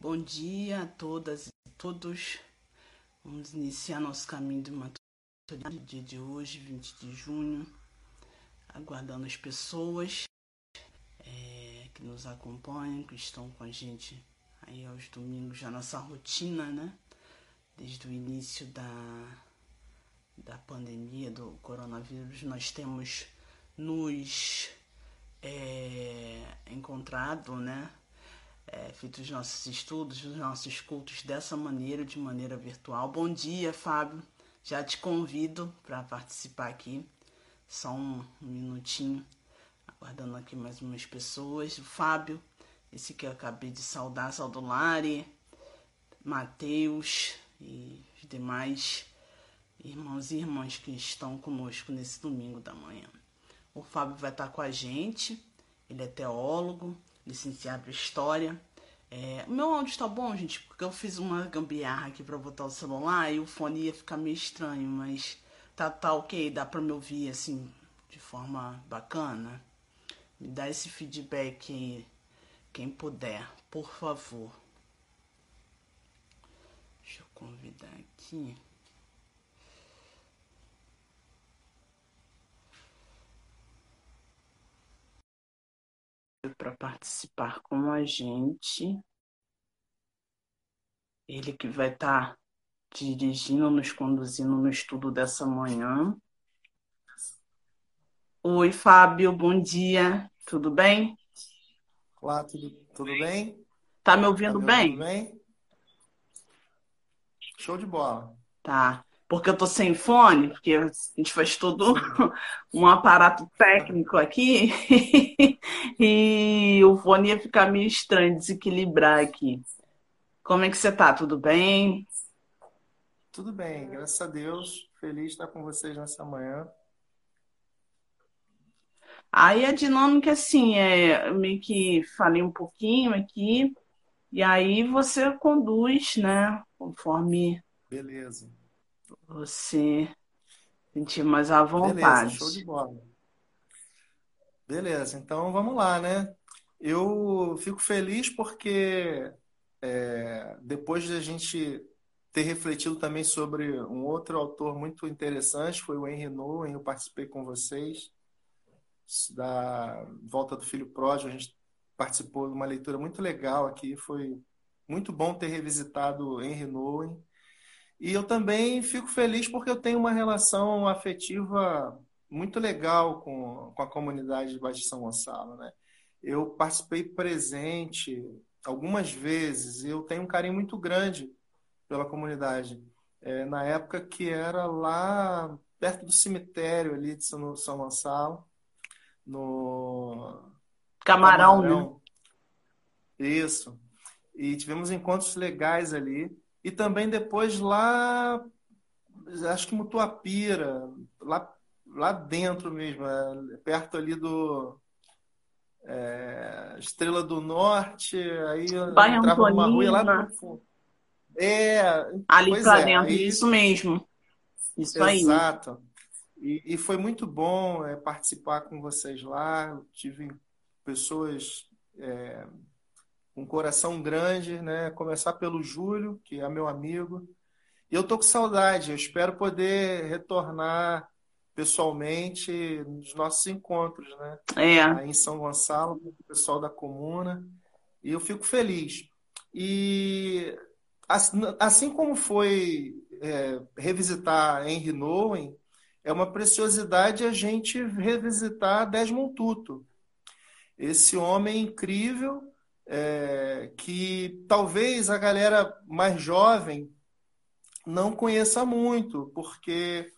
Bom dia a todas e todos. Vamos iniciar nosso caminho de maturidade dia de hoje, 20 de junho, aguardando as pessoas é, que nos acompanham, que estão com a gente aí aos domingos, já nossa rotina, né? Desde o início da, da pandemia do coronavírus, nós temos nos é, encontrado, né? É, feito os nossos estudos, os nossos cultos dessa maneira, de maneira virtual. Bom dia, Fábio. Já te convido para participar aqui. Só um minutinho, aguardando aqui mais umas pessoas. O Fábio, esse que eu acabei de saudar, Saudolari, Mateus e os demais irmãos e irmãs que estão conosco nesse domingo da manhã. O Fábio vai estar com a gente, ele é teólogo, licenciado em História. É, o meu áudio está bom, gente, porque eu fiz uma gambiarra aqui para botar o celular e o fone ia ficar meio estranho, mas tá, tá ok, dá para me ouvir assim de forma bacana. Me dá esse feedback aí, quem puder, por favor. Deixa eu convidar aqui. Para participar com a gente. Ele que vai estar tá dirigindo, nos conduzindo no estudo dessa manhã. Oi, Fábio, bom dia. Tudo bem? Olá, tudo, tudo bem? Tá me ouvindo, tá me ouvindo bem? bem? Show de bola. Tá porque eu tô sem fone, porque a gente faz todo um aparato técnico aqui, e o fone ia ficar meio estranho, desequilibrar aqui. Como é que você tá? Tudo bem? Tudo bem, graças a Deus. Feliz de estar com vocês nessa manhã. Aí a dinâmica, assim, é meio que falei um pouquinho aqui, e aí você conduz, né, conforme. Beleza você sentir mais à vontade. Beleza, show de bola. Beleza, então vamos lá, né? Eu fico feliz porque é, depois de a gente ter refletido também sobre um outro autor muito interessante, foi o Henry Nouwen, eu participei com vocês da Volta do Filho Pródigo, a gente participou de uma leitura muito legal aqui, foi muito bom ter revisitado Henry Nouwen, e eu também fico feliz porque eu tenho uma relação afetiva muito legal com, com a comunidade de Baixo de São Gonçalo. Né? Eu participei presente algumas vezes e eu tenho um carinho muito grande pela comunidade. É, na época que era lá perto do cemitério ali de São, São Gonçalo, no Camarão, Camarão. Né? Isso. E tivemos encontros legais ali. E também depois lá, acho que Mutuapira, lá, lá dentro mesmo, é, perto ali do é, Estrela do Norte, aí Bairro entrava numa rua lá no fundo. É, ali para é, dentro, aí, isso mesmo. Isso exato. aí. Exato. E, e, foi muito bom é, participar com vocês lá. Eu tive pessoas é, um coração grande, né? Começar pelo Júlio, que é meu amigo. E eu tô com saudade, eu espero poder retornar pessoalmente nos nossos encontros, né? É. Aí em São Gonçalo, com o pessoal da comuna. E eu fico feliz. E assim como foi é, revisitar Henry Nouwen, é uma preciosidade a gente revisitar Desmond Tutu. Esse homem incrível é, que talvez a galera mais jovem não conheça muito, porque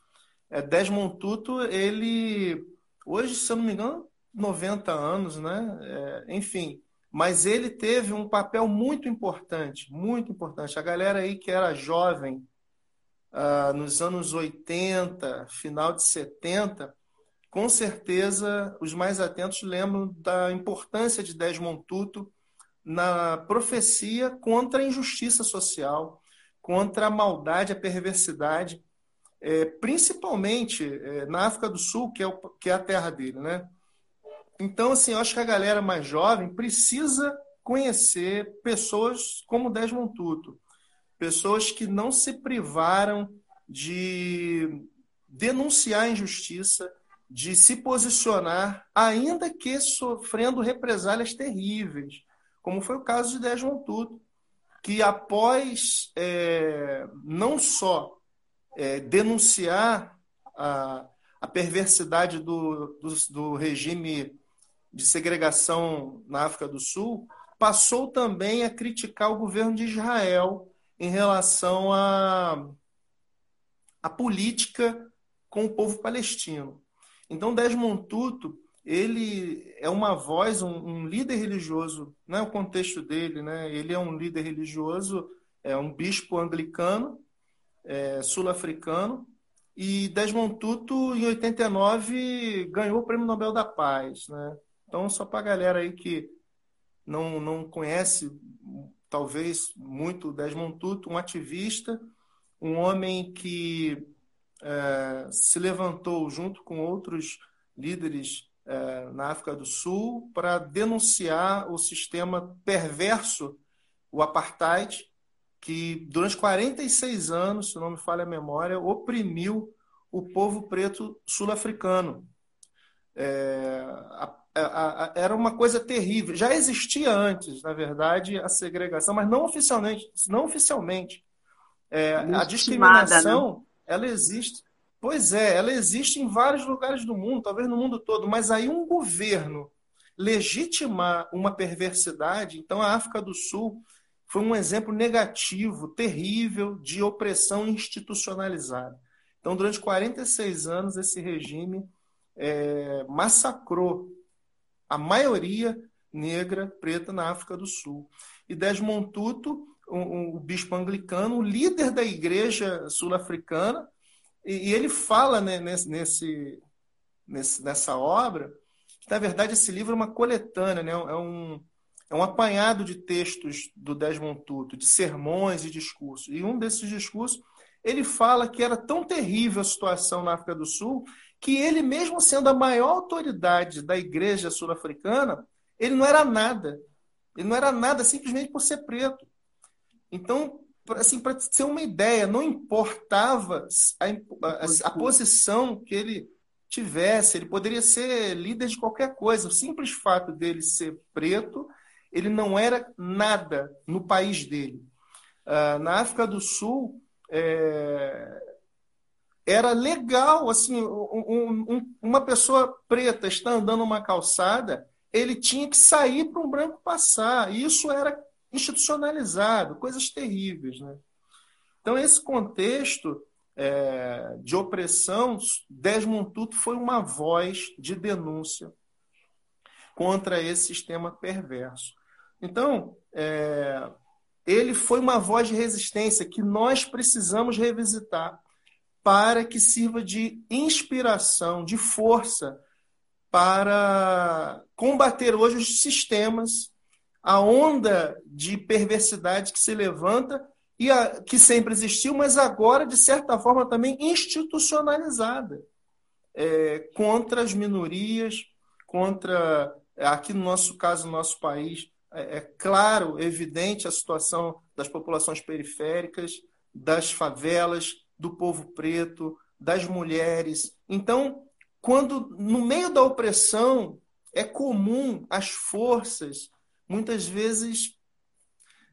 é, Desmond Tutu, ele, hoje, se eu não me engano, 90 anos, né? É, enfim, mas ele teve um papel muito importante, muito importante. A galera aí que era jovem uh, nos anos 80, final de 70, com certeza os mais atentos lembram da importância de Desmond Tutu na profecia contra a injustiça social, contra a maldade, a perversidade, é, principalmente é, na África do Sul, que é, o, que é a terra dele, né? Então, assim, eu acho que a galera mais jovem precisa conhecer pessoas como Desmond Tutu, pessoas que não se privaram de denunciar a injustiça, de se posicionar, ainda que sofrendo represálias terríveis, como foi o caso de Desmond Tutu, que após é, não só é, denunciar a, a perversidade do, do, do regime de segregação na África do Sul, passou também a criticar o governo de Israel em relação à, à política com o povo palestino. Então, Desmond Tutu ele é uma voz, um, um líder religioso, né? o contexto dele, né? ele é um líder religioso, é um bispo anglicano, é, sul-africano, e Desmond Tutu, em 89, ganhou o Prêmio Nobel da Paz. Né? Então, só para a galera aí que não, não conhece, talvez, muito Desmond Tutu, um ativista, um homem que é, se levantou junto com outros líderes é, na África do Sul para denunciar o sistema perverso, o apartheid, que durante 46 anos, se não me falha a memória, oprimiu o povo preto sul-africano. É, era uma coisa terrível. Já existia antes, na verdade, a segregação, mas não oficialmente. Não oficialmente. É, a discriminação, né? ela existe. Pois é, ela existe em vários lugares do mundo, talvez no mundo todo, mas aí um governo legitimar uma perversidade, então a África do Sul foi um exemplo negativo, terrível, de opressão institucionalizada. Então, durante 46 anos, esse regime é, massacrou a maioria negra, preta na África do Sul. E Desmond Tutu, o, o bispo anglicano, o líder da igreja sul-africana, e, e ele fala né, nesse, nesse, nessa obra que, na verdade, esse livro é uma coletânea, né? é, um, é um apanhado de textos do Desmond Tutu, de sermões e discursos. E um desses discursos, ele fala que era tão terrível a situação na África do Sul que ele, mesmo sendo a maior autoridade da igreja sul-africana, ele não era nada. Ele não era nada simplesmente por ser preto. Então, assim, para ter uma ideia, não importava a, a, a, posição que ele tivesse, ele poderia ser líder de qualquer coisa. O simples fato dele ser preto, ele não era nada no país dele. Uh, na África do Sul, é, era legal, assim, um, um, uma pessoa preta está andando uma calçada, ele tinha que sair para um branco passar. Isso era institucionalizado, coisas terríveis. Né? Então, esse contexto é, de opressão, Desmond Tutu foi uma voz de denúncia contra esse sistema perverso. Então, é, ele foi uma voz de resistência que nós precisamos revisitar para que sirva de inspiração, de força para combater hoje os sistemas a onda de perversidade que se levanta e a, que sempre existiu, mas agora, de certa forma, também institucionalizada é, contra as minorias, contra, aqui no nosso caso, no nosso país, é, é claro, evidente a situação das populações periféricas, das favelas, do povo preto, das mulheres. Então, quando no meio da opressão é comum as forças muitas vezes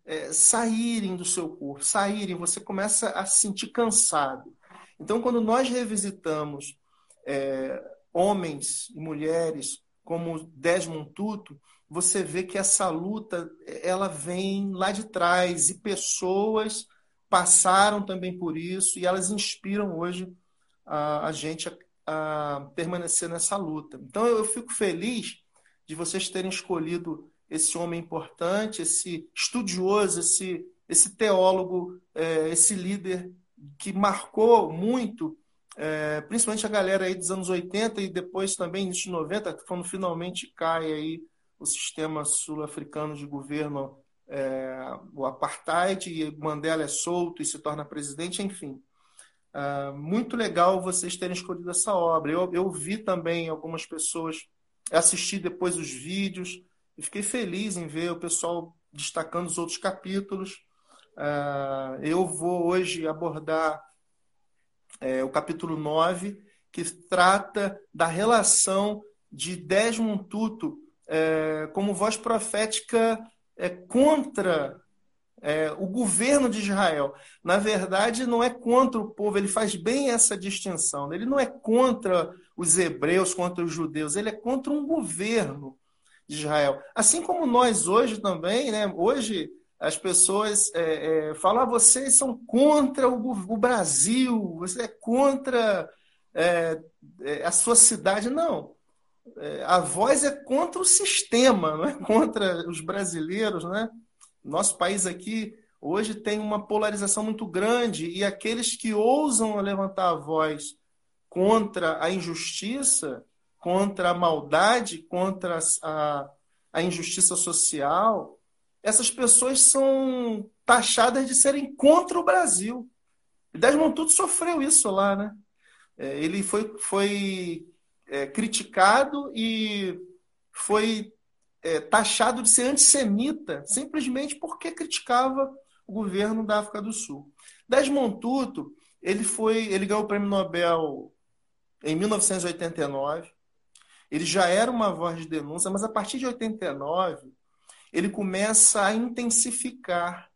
é, saírem do seu corpo, saírem, você começa a se sentir cansado. Então, quando nós revisitamos é, homens e mulheres como Desmond Tutu, você vê que essa luta ela vem lá de trás e pessoas passaram também por isso e elas inspiram hoje a, a gente a, a permanecer nessa luta. Então eu fico feliz de vocês terem escolhido esse homem importante, esse estudioso, esse, esse teólogo, é, esse líder que marcou muito, é, principalmente a galera aí dos anos 80 e depois também dos 90, quando finalmente cai aí o sistema sul-africano de governo, é, o apartheid, e Mandela é solto e se torna presidente, enfim. É, muito legal vocês terem escolhido essa obra. Eu, eu vi também algumas pessoas, assisti depois os vídeos, e fiquei feliz em ver o pessoal destacando os outros capítulos. Uh, eu vou hoje abordar é, o capítulo 9, que trata da relação de Desmond Tutu é, como voz profética é, contra é, o governo de Israel. Na verdade, não é contra o povo, ele faz bem essa distinção. Ele não é contra os hebreus, contra os judeus, ele é contra um governo de Israel. Assim como nós hoje também, né? hoje as pessoas é, é, falam, ah, vocês são contra o, o Brasil, você é contra é, é a sua cidade. Não. É, a voz é contra o sistema, não é contra os brasileiros, né? Nosso país aqui hoje tem uma polarização muito grande e aqueles que ousam levantar a voz contra a injustiça, contra a maldade, contra a, a injustiça social, essas pessoas são taxadas de serem contra o Brasil. Desmond Tutu sofreu isso lá, né? É, ele foi, foi é, criticado e foi é, taxado de ser antissemita simplesmente porque criticava o governo da África do Sul. Desmond Tutu, ele foi, ele ganhou o prêmio Nobel em 1989. Ele já era uma voz de denúncia, mas a partir de 89 ele começa a intensificar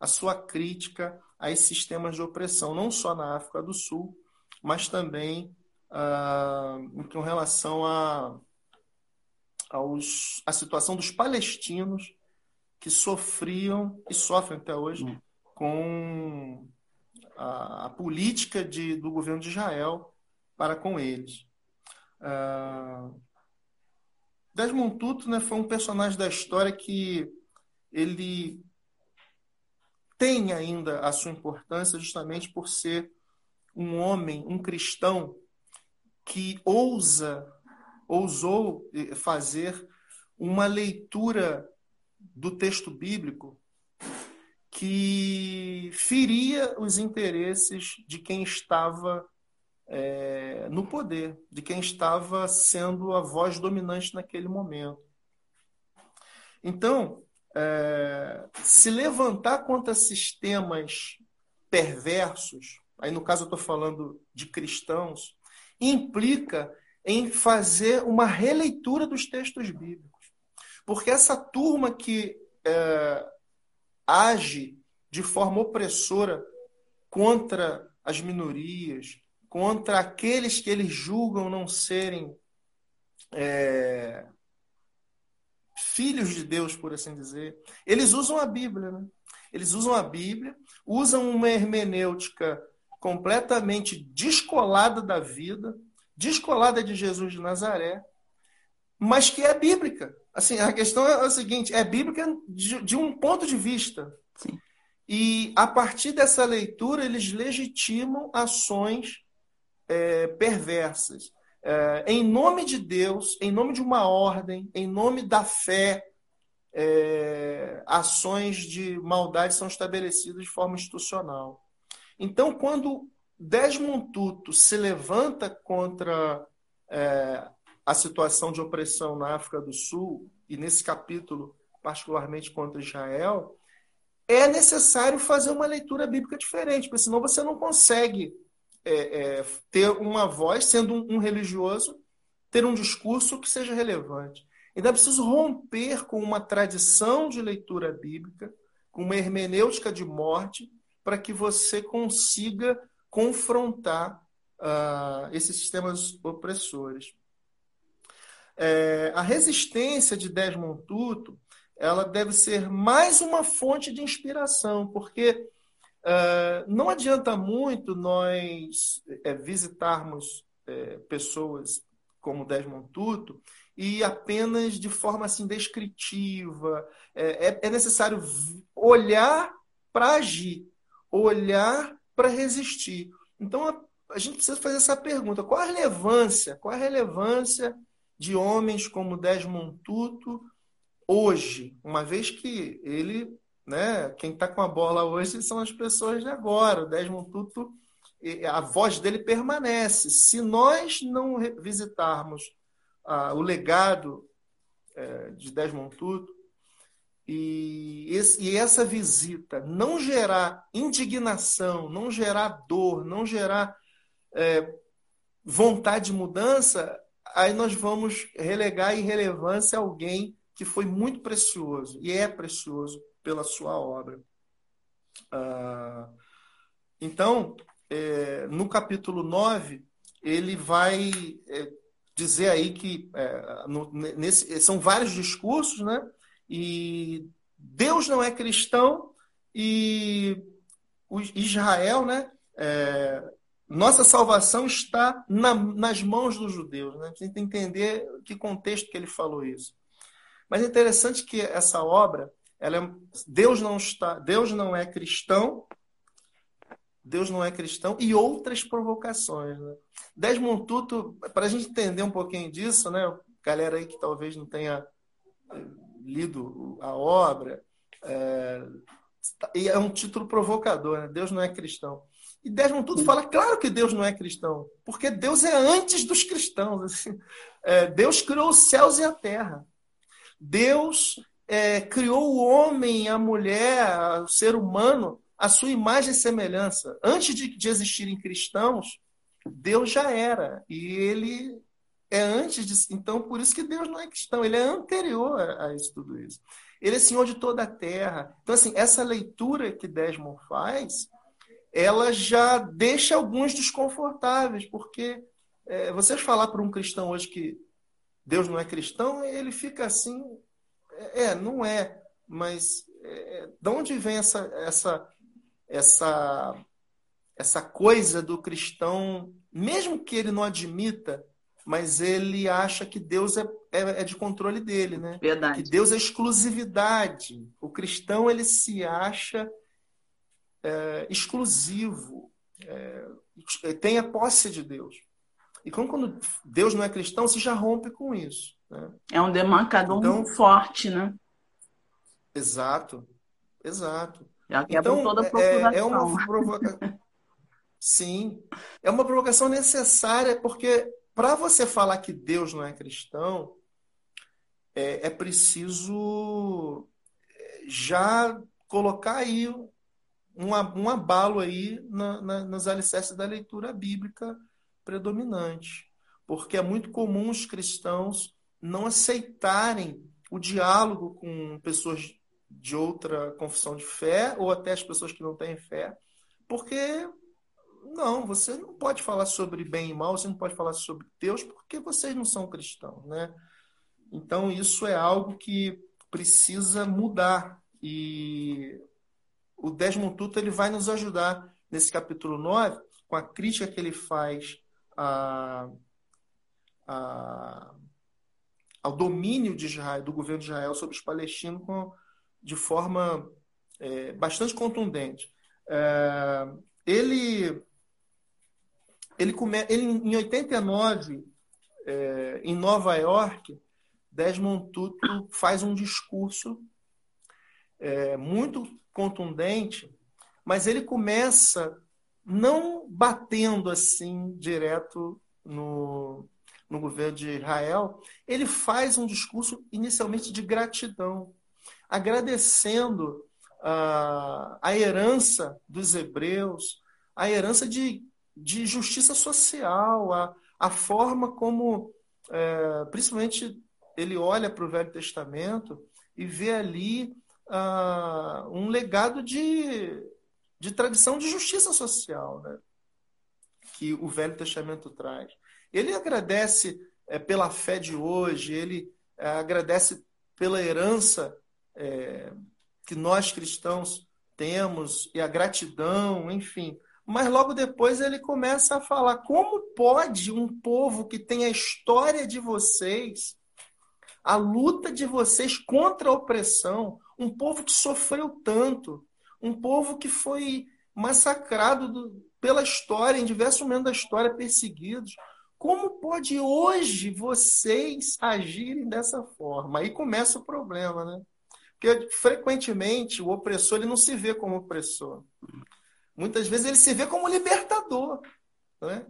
a sua crítica a esses sistemas de opressão, não só na África do Sul, mas também ah, com relação a aos, a situação dos palestinos que sofriam e sofrem até hoje hum. com a, a, política de, do governo de Israel para com eles. Uh, Desmond Tutu né, foi um personagem da história que ele tem ainda a sua importância justamente por ser um homem, um cristão que ousa ousou eh, fazer uma leitura do texto bíblico que feria os interesses de quem estava é, no poder, de quem estava sendo a voz dominante naquele momento. Então, é, se levantar contra sistemas perversos, aí no caso eu estou falando de cristãos, implica em fazer uma releitura dos textos bíblicos. Porque essa turma que é, age de forma opressora contra as minorias, contra aqueles que eles julgam não serem é, filhos de Deus, por assim dizer, eles usam a Bíblia. Né? Eles usam a Bíblia, usam uma hermenêutica completamente descolada da vida, descolada de Jesus de Nazaré, mas que é bíblica. Assim, a questão é a seguinte: é bíblica de, de um ponto de vista. Sim. E a partir dessa leitura, eles legitimam ações é, perversas. É, em nome de Deus, em nome de uma ordem, em nome da fé, é, ações de maldade são estabelecidas de forma institucional. Então, quando Desmond Tutu se levanta contra é, a situação de opressão na África do Sul, e nesse capítulo, particularmente contra Israel, é necessário fazer uma leitura bíblica diferente, porque senão você não consegue é, é, ter uma voz, sendo um, um, religioso, ter um discurso que seja relevante. Então é preciso romper com uma tradição de leitura bíblica, com uma hermenêutica de morte, para que você consiga confrontar uh, esses sistemas opressores. É, a resistência de Desmond Tutu ela deve ser mais uma fonte de inspiração, porque uh, não adianta muito nós é, visitarmos é, pessoas como Desmond Tutu e apenas de forma assim descritiva. É, é, é necessário olhar para agir, olhar para resistir. Então, a, a, gente precisa fazer essa pergunta: qual a relevância? Qual a relevância de homens como Desmond Tutu hoje? Uma vez que ele, né, quem está com a bola hoje são as pessoas de agora. O Desmond Tutu, a voz dele permanece. Se nós não visitarmos ah, o legado é, de Desmond Tutu, e, esse, e essa visita não gerar indignação, não gerar dor, não gerar é, vontade de mudança, aí nós vamos relegar irrelevância a alguém que foi muito precioso e é precioso pela sua obra. Ah, então, é, no capítulo 9, ele vai é, dizer aí que é, nesse, são vários discursos, né? E Deus não é cristão e Israel, né? Nossa salvação está na, nas mãos dos judeus. Né? A gente tem que entender que contexto que ele falou isso. Mas é interessante que essa obra, ela é, Deus não está, Deus não é cristão, Deus não é cristão e outras provocações. Né? Desmond Tutu, para a gente entender um pouquinho disso, né? Galera aí que talvez não tenha lido a obra, é, é um título provocador, né? Deus não é cristão. E Desmond Tutu fala, claro que Deus não é cristão, porque Deus é antes dos cristãos. Assim. É, Deus criou os céus e a terra. Deus é, criou o homem, a mulher, o ser humano, a sua imagem e semelhança. Antes de, de existirem cristãos, Deus já era. E ele é antes de. Então, por isso que Deus não é cristão, ele é anterior a, a isso tudo isso. Ele é senhor de toda a terra. Então, assim, essa leitura que Desmond faz, ela já deixa alguns desconfortáveis, porque é, vocês falar para um cristão hoje que Deus não é cristão, ele fica assim, é, é não é, mas é, de onde vem essa, essa, essa, essa coisa do cristão, mesmo que ele não admita mas ele acha que Deus é, é, é, de controle dele, né? Verdade. Que Deus é exclusividade. O cristão ele se acha é, exclusivo, é, tem a posse de Deus. E como quando Deus não é cristão, se já rompe com isso. Né? É um demarcador então, muito forte, né? Exato, exato. Já então, toda a é, é uma provocação. Sim, é uma provocação necessária porque para você falar que Deus não é cristão, é, é preciso é, já colocar aí um, um abalo aí na, na, nos alicerces da leitura bíblica predominante. Porque é muito comum os cristãos não aceitarem o diálogo com pessoas de outra confissão de fé, ou até as pessoas que não têm fé, porque não, você não pode falar sobre bem e mal, você não pode falar sobre Deus, porque vocês não são cristãos, né? Então, isso é algo que precisa mudar. E o Desmond Tutu ele vai nos ajudar nesse capítulo 9, com a crítica que ele faz a, a, ao domínio de Israel, do governo de Israel sobre os palestinos com, de forma é, bastante contundente. É, ele ele, come... ele em 89, é, em Nova York, Desmond Tutu faz um discurso é, muito contundente, mas ele começa não batendo assim direto no, no governo de Israel, ele faz um discurso inicialmente de gratidão, agradecendo a, a herança dos hebreus, a herança de de justiça social, a, a forma como, é, principalmente, ele olha para o Velho Testamento e vê ali uh, um legado de, de tradição de justiça social né? que o Velho Testamento traz. Ele agradece é, pela fé de hoje, ele é, agradece pela herança é, que nós cristãos temos e a gratidão, enfim. Mas logo depois ele começa a falar: como pode um povo que tem a história de vocês, a luta de vocês contra a opressão, um povo que sofreu tanto, um povo que foi massacrado do, pela história, em diversos momentos da história, perseguidos. Como pode hoje vocês agirem dessa forma? Aí começa o problema, né? Porque frequentemente o opressor ele não se vê como opressor. Muitas vezes ele se vê como libertador. Né?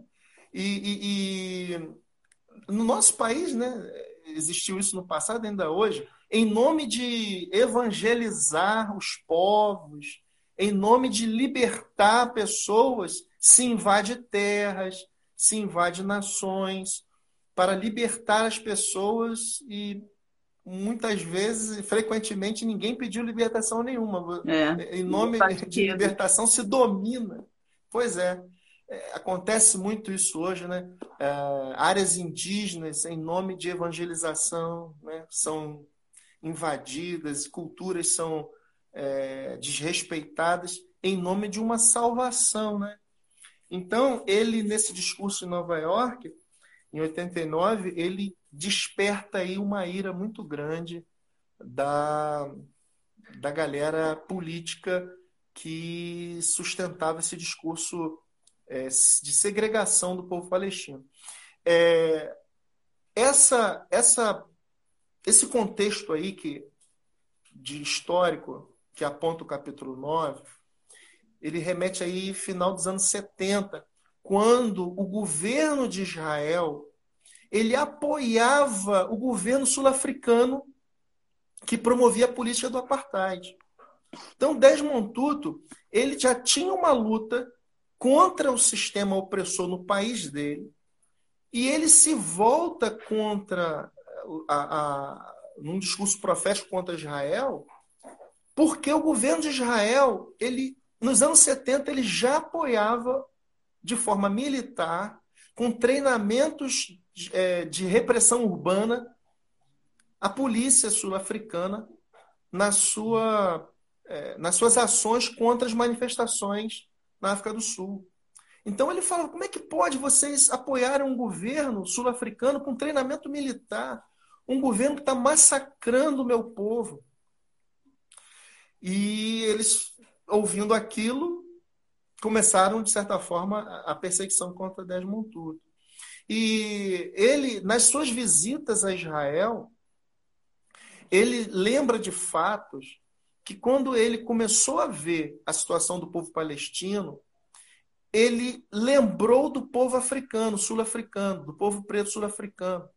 E, e, e no nosso país, né, existiu isso no passado, ainda hoje, em nome de evangelizar os povos, em nome de libertar pessoas, se invade terras, se invade nações, para libertar as pessoas e muitas vezes, frequentemente, ninguém pediu libertação nenhuma. É, em nome de libertação se domina. Pois é. é. Acontece muito isso hoje, né? É, áreas indígenas, em nome de evangelização, né? são invadidas, culturas são é, desrespeitadas em nome de uma salvação, né? Então, ele, nesse discurso em Nova York, em 89, ele desperta aí uma ira muito grande da, da galera política que sustentava esse discurso é, de segregação do povo palestino. É, essa, essa, esse contexto aí que, de histórico que aponta o capítulo 9, ele remete aí final dos anos 70, quando o governo de Israel ele apoiava o governo sul-africano que promovia a política do apartheid. Então, Desmond Tutu, ele já tinha uma luta contra o sistema opressor no país dele, e ele se volta contra a, a, num discurso profético contra Israel, porque o governo de Israel, ele nos anos 70, ele já apoiava de forma militar, com treinamentos de, é, de repressão urbana, a polícia sul-africana na sua, é, nas suas ações contra as manifestações na África do Sul. Então ele fala: como é que pode vocês apoiarem um governo sul-africano com treinamento militar? Um governo que está massacrando o meu povo. E eles ouvindo aquilo, começaram, de certa forma, a perseguição contra Desmond Tutu. E ele, nas suas visitas a Israel, ele lembra de fatos que quando ele começou a ver a situação do povo palestino, ele lembrou do povo africano, sul-africano, do povo preto sul-africano.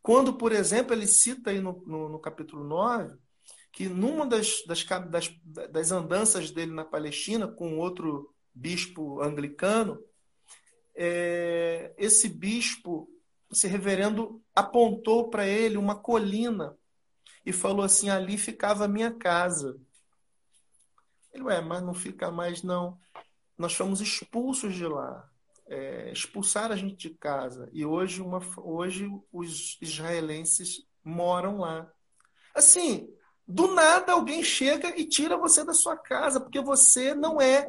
Quando, por exemplo, ele cita aí no, no, no capítulo 9, que numa das, das, das, das andanças dele na Palestina com outro bispo anglicano, é, esse bispo, esse reverendo, apontou para ele uma colina e falou assim: ali ficava a minha casa. Ele, ué, mas não fica mais não. Nós fomos expulsos de lá. É, expulsaram a gente de casa. E hoje, uma, hoje os israelenses moram lá. Assim, do nada alguém chega e tira você da sua casa, porque você não é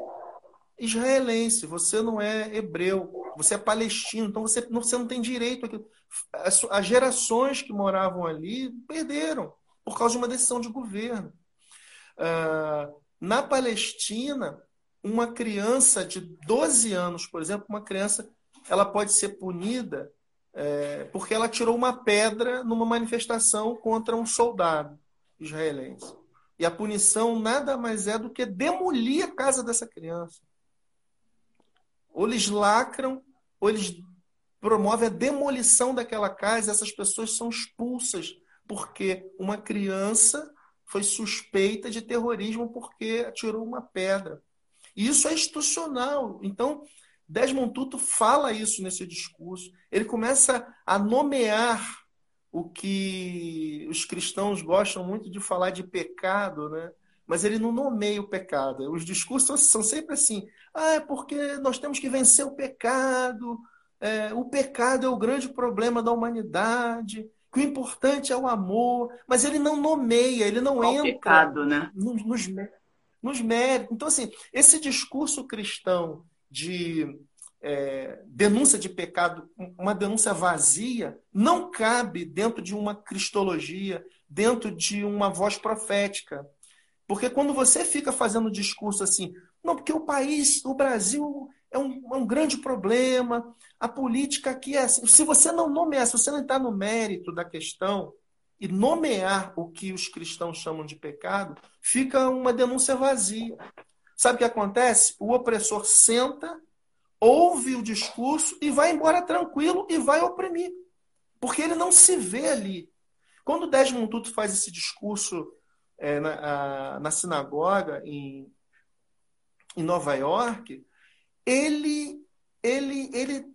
israelense, você não é hebreu, você é palestino, então você não, você não tem direito àquilo. As, as gerações que moravam ali perderam por causa de uma decisão de governo. Uh, na Palestina, uma criança de 12 anos, por exemplo, uma criança, ela pode ser punida é, porque ela tirou uma pedra numa manifestação contra um soldado israelense. E a punição nada mais é do que demolir a casa dessa criança. Ou eles lacram, ou eles promovem a demolição daquela casa, essas pessoas são expulsas, porque uma criança foi suspeita de terrorismo porque atirou uma pedra. E isso é institucional. Então, Desmond Tutu fala isso nesse discurso. Ele começa a nomear o que os cristãos gostam muito de falar de pecado, né? mas ele não nomeia o pecado. Os discursos são sempre assim: ah, é porque nós temos que vencer o pecado, é, o pecado é o grande problema da humanidade, que o importante é o amor, mas ele não nomeia, ele não Qual entra pecado, né? nos, nos, nos méritos. Então, assim, esse discurso cristão de é, denúncia de pecado, uma denúncia vazia, não cabe dentro de uma cristologia, dentro de uma voz profética. Porque quando você fica fazendo discurso assim, não, porque o país, o Brasil é um, é um grande problema, a política aqui é assim. Se você não nomear, se você não está no mérito da questão e nomear o que os cristãos chamam de pecado, fica uma denúncia vazia. Sabe o que acontece? O opressor senta ouve o discurso e vai embora tranquilo e vai oprimir. Porque ele não se vê ali Quando Desmond Tutu faz esse discurso é, na, a, na, sinagoga em, em Nova York, ele, ele, ele,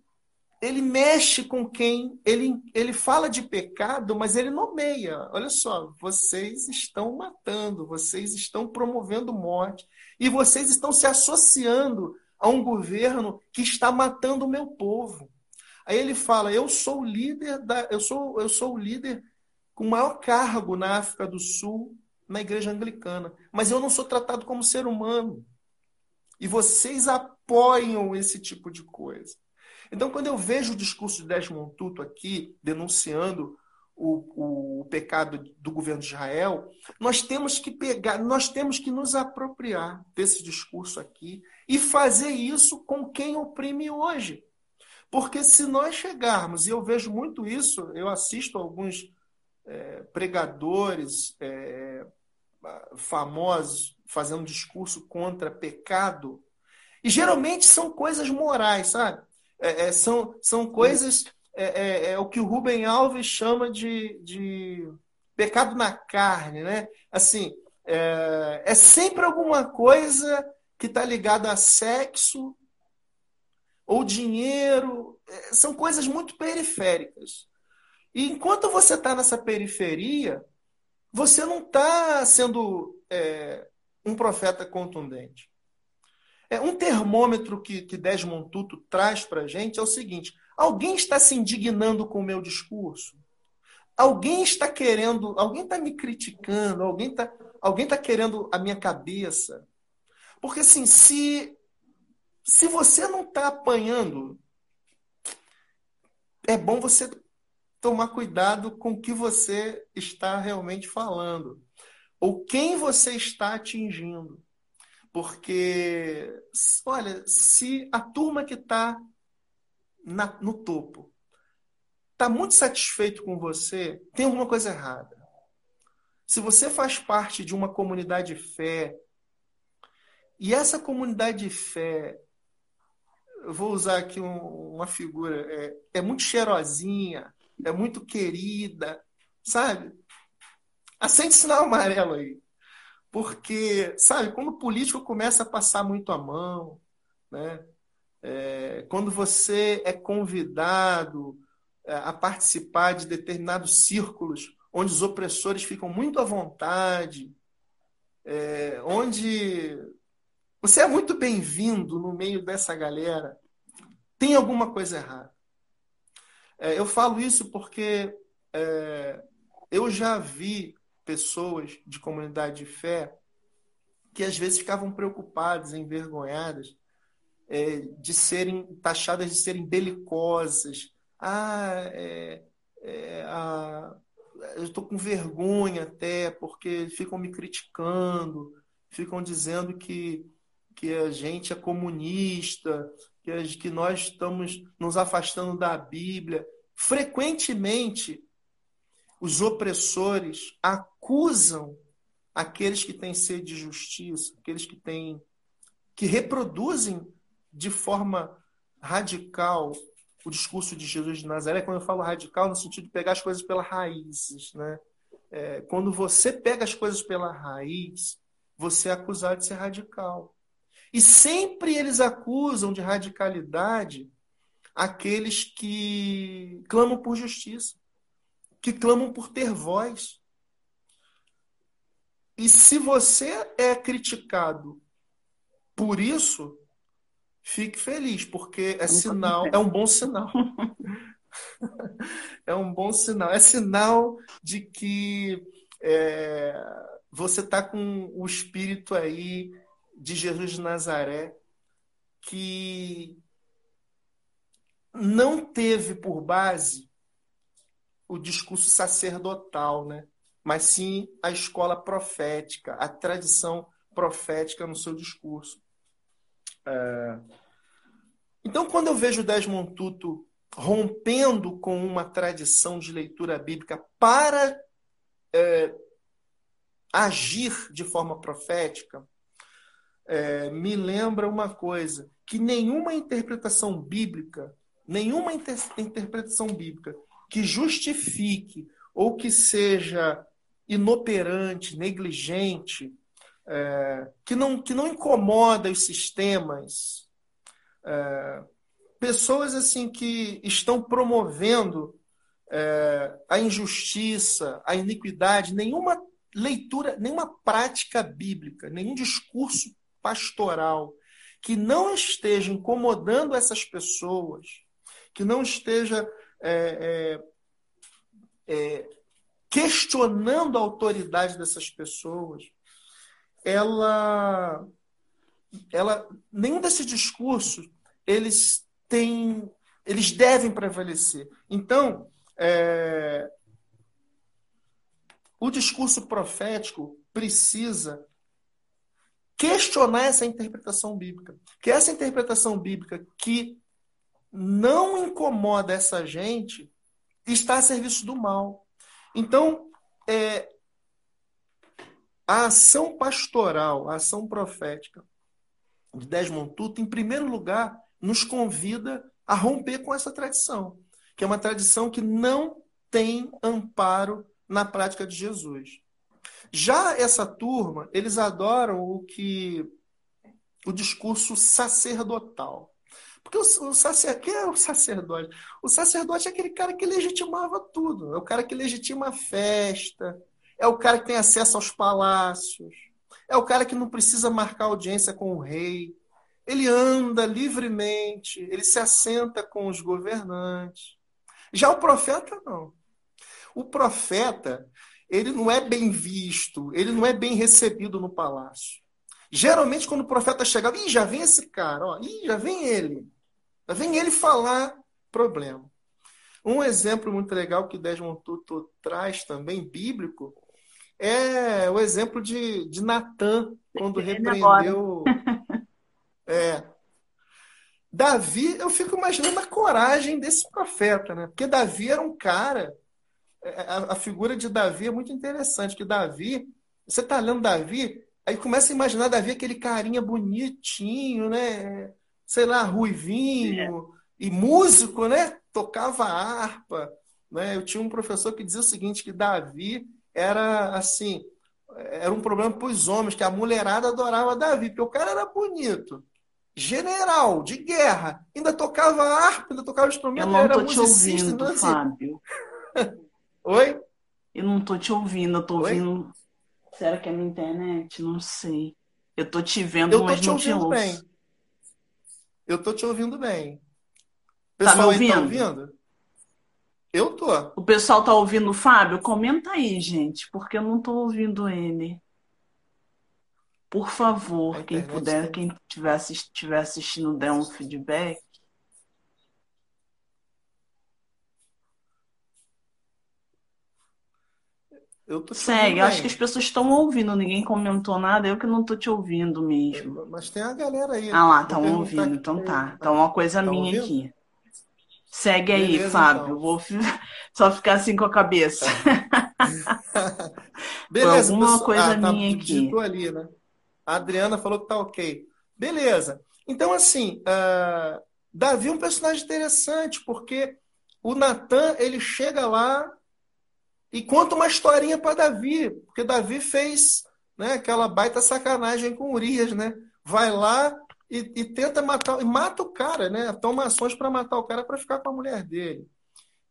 ele mexe com quem. Ele, ele fala de pecado, mas ele nomeia. Olha só, vocês estão matando, vocês estão promovendo morte, e vocês estão se associando a um governo que está matando o meu povo. Aí ele fala: eu sou o líder da, eu sou, eu sou o líder com maior cargo na África do Sul, na igreja anglicana, mas eu não sou tratado como ser humano. E vocês apoiam esse tipo de coisa. Então, quando eu vejo o discurso de Desmond Tutu aqui denunciando o, o, pecado do governo de Israel, nós temos que pegar, nós temos que nos apropriar desse discurso aqui e fazer isso com quem oprime hoje. Porque se nós chegarmos, e eu vejo muito isso, eu assisto alguns é, pregadores é, famosos fazendo discurso contra pecado, e geralmente são coisas morais, sabe? É, é são, são coisas. É, é, é, o que o Rubem Alves chama de, de pecado na carne, né? Assim, é, é sempre alguma coisa que está ligada a sexo, ou dinheiro, é, são coisas muito periféricas. E enquanto você está nessa periferia, você não está sendo é, um profeta contundente. É, um termômetro que, que Desmond Tutu traz para a gente é o seguinte: alguém está se indignando com o meu discurso? Alguém está querendo, alguém está me criticando, alguém está alguém tá querendo a minha cabeça? Porque assim, se se você não está apanhando, é bom você tomar cuidado com o que você está realmente falando. Ou quem você está atingindo. Porque, olha, se a turma que está no topo está muito satisfeito com você, tem alguma coisa errada. Se você faz parte de uma comunidade de fé, e essa comunidade de fé vou usar aqui um, uma figura, é, é muito cheirosinha, é muito querida, sabe? Acende sinal amarelo aí. Porque, sabe, quando o político começa a passar muito a mão, né? É, quando você é convidado é, a participar de determinados círculos onde os opressores ficam muito à vontade, é, onde você é muito bem-vindo no meio dessa galera. Tem alguma coisa errada. É, eu falo isso porque é, eu já vi pessoas de comunidade de fé que às vezes ficavam preocupadas, envergonhadas é, de serem taxadas de serem belicosas. Ah, é, é, ah, eu estou com vergonha até porque ficam me criticando, ficam dizendo que que a gente é comunista, que, que nós estamos nos afastando da Bíblia. Frequentemente, os opressores acusam aqueles que têm sede de justiça, aqueles que têm que reproduzem de forma radical o discurso de Jesus de Nazaré. Quando eu falo radical, no sentido de pegar as coisas pelas raízes, né? É, quando você pega as coisas pela raiz, você é acusado de ser radical. E sempre eles acusam de radicalidade aqueles que clamam por justiça, que clamam por ter voz. E se você é criticado por isso, fique feliz, porque é sinal, é um bom sinal. é um bom sinal. É sinal de que é, você está com o espírito aí de Jesus de Nazaré que não teve por base o discurso sacerdotal, né? mas sim a escola profética, a tradição profética no seu discurso. É... Então, quando eu vejo Desmond Tutu rompendo com uma tradição de leitura bíblica para é, agir de forma profética, é, me lembra uma coisa, que nenhuma interpretação bíblica, nenhuma inter interpretação bíblica que justifique ou que seja inoperante, negligente, é, que, não, que não incomoda os sistemas, é, pessoas assim que estão promovendo é, a injustiça, a iniquidade, nenhuma leitura, nenhuma prática bíblica, nenhum discurso pastoral que não esteja incomodando essas pessoas, que não esteja é, é, é, questionando a autoridade dessas pessoas, ela, ela, nenhum desses discursos eles têm, eles devem prevalecer. Então, é, o discurso profético precisa questionar essa interpretação bíblica. Que essa interpretação bíblica que não incomoda essa gente está a serviço do mal. Então, é, a ação pastoral, a ação profética de Desmond Tutu, em primeiro lugar, nos convida a romper com essa tradição, que é uma tradição que não tem amparo na prática de Jesus. Já essa turma, eles adoram o que o discurso sacerdotal. Porque o, o é o sacerdote? O sacerdote é aquele cara que legitimava tudo. É o cara que legitima a festa, é o cara que tem acesso aos palácios, é o cara que não precisa marcar audiência com o rei. Ele anda livremente, ele se assenta com os governantes. Já o profeta, não. O profeta, ele não é bem visto, ele não é bem recebido no palácio. Geralmente, quando o profeta chegava, Ih, já vem esse cara, ó, Ih, já vem ele. Já vem ele falar problema. Um exemplo muito legal que Desmond Tutu traz também, bíblico, é o exemplo de, de Natan, quando repreendeu. É, Davi, eu fico imaginando a coragem desse profeta, né? Porque Davi era um cara é, a, a, figura de Davi é muito interessante, que Davi, você está lendo Davi, aí começa a imaginar Davi aquele carinha bonitinho, né? Sei lá, ruivinho, é. e músico, né? Tocava harpa. Né? Eu tinha um professor que dizia o seguinte, que Davi era assim, era um problema para os homens, que a mulherada adorava Davi, porque o cara era bonito, general de guerra, ainda tocava harpa, ainda tocava instrumento, Eu não era te ouvindo, então, assim, Fábio. Oi? Eu não tô te ouvindo, eu tô Oi? ouvindo. Será que é minha internet? Não sei. Eu tô te vendo, eu tô mas te não ouvindo te ouço. Bem. Eu tô te ouvindo bem. Pessoal tá me ouvindo? Tá ouvindo? Eu tô. O pessoal tá ouvindo o Fábio? Comenta aí, gente, porque eu não tô ouvindo ele. Por favor, quem puder, quem estiver assistindo, der um feedback. Eu tô Segue, acho que as pessoas estão ouvindo, ninguém comentou nada, eu que não tô te ouvindo mesmo. Mas tem a galera aí. Ah lá, estão ouvindo, então tá. Então uma coisa tá minha ouvindo? aqui. Segue aí, Beleza, Fábio. Então. Vou só ficar assim com a cabeça. Beleza, alguma pessoal... coisa ah, tá, minha aqui. ali, né? A Adriana falou que tá ok. Beleza. Então, assim, uh, Davi é um personagem interessante, porque o Natan, ele chega lá e conta uma historinha para Davi, porque Davi fez né, aquela baita sacanagem com Urias, né? Vai lá e, e tenta matar, e mata o cara, né? Toma ações para matar o cara para ficar com a mulher dele.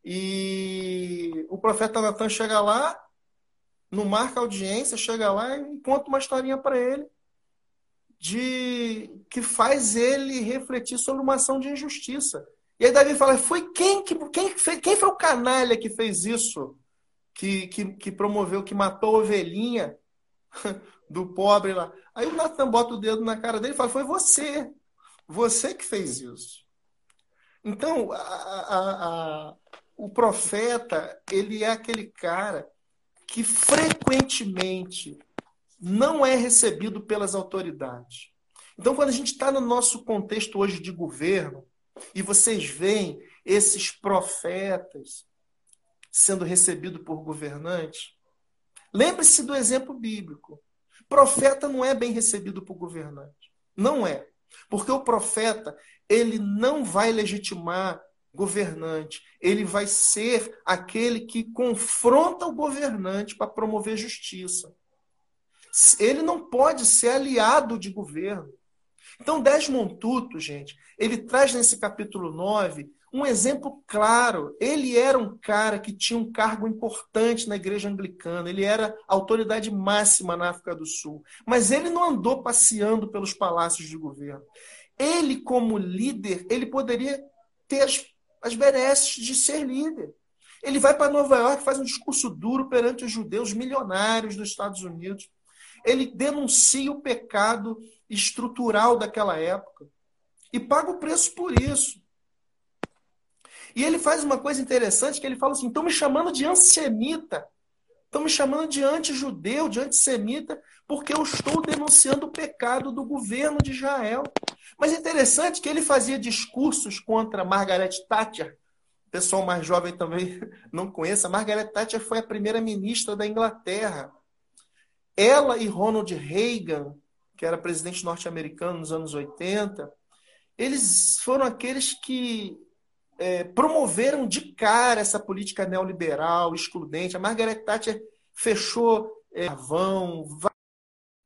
E o profeta Natan chega lá, não marca audiência, chega lá e conta uma historinha para ele de que faz ele refletir sobre uma ação de injustiça. E aí Davi fala: foi quem que quem, quem foi o canalha que fez isso? que, que, que promoveu, que matou a ovelhinha do pobre lá. Aí o Natan bota o dedo na cara dele e fala: Foi você. Você que fez isso. Então, a, a, a, o profeta, ele é aquele cara que frequentemente não é recebido pelas autoridades. Então, quando a gente está no nosso contexto hoje de governo, e vocês veem esses profetas sendo recebido por governantes. Lembre-se do exemplo bíblico. Profeta não é bem recebido por governante. Não é. Porque o profeta, ele não vai legitimar governante, ele vai ser aquele que confronta o governante para promover justiça. Ele não pode ser aliado de governo. Então, Desmond Tutu, gente, ele traz nesse capítulo 9 um exemplo claro. Ele era um cara que tinha um cargo importante na igreja anglicana, ele era autoridade máxima na África do Sul. Mas ele não andou passeando pelos palácios de governo. Ele, como líder, ele poderia ter as, as benesses de ser líder. Ele vai para Nova York, faz um discurso duro perante os judeus milionários dos Estados Unidos. Ele denuncia o pecado estrutural daquela época e paga o preço por isso. E ele faz uma coisa interessante que ele fala assim: estão me chamando de antissemita, estão me chamando de antijudeu, de antissemita, porque eu estou denunciando o pecado do governo de Israel. Mas é interessante que ele fazia discursos contra Margaret Thatcher. O pessoal mais jovem também não conhece. Margaret Thatcher foi a primeira ministra da Inglaterra. Ela e Ronald Reagan, que era presidente norte-americano nos anos 80, eles foram aqueles que é, promoveram de cara essa política neoliberal, excludente. A Margaret Thatcher fechou é, vão,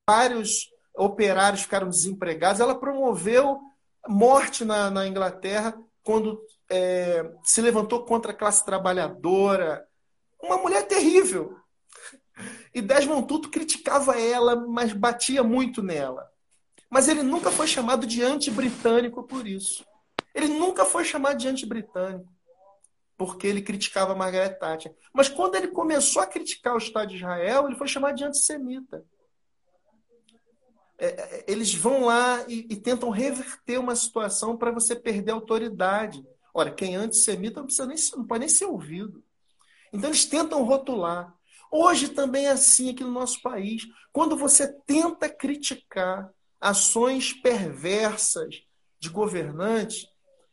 vários operários ficaram desempregados. Ela promoveu morte na, na Inglaterra quando é, se levantou contra a classe trabalhadora. Uma mulher terrível. E Desmond Tutu criticava ela, mas batia muito nela. Mas ele nunca foi chamado de anti-britânico por isso. Ele nunca foi chamado de anti-britânico, porque ele criticava Margaret Thatcher. Mas quando ele começou a criticar o Estado de Israel, ele foi chamado de antissemita. É, é eles vão lá e, e, tentam reverter uma situação para você perder a autoridade. Ora, quem é antissemita não, precisa nem, não pode nem ser ouvido. Então eles tentam rotular. Hoje também é assim aqui no nosso país. Quando você tenta criticar ações perversas de governantes,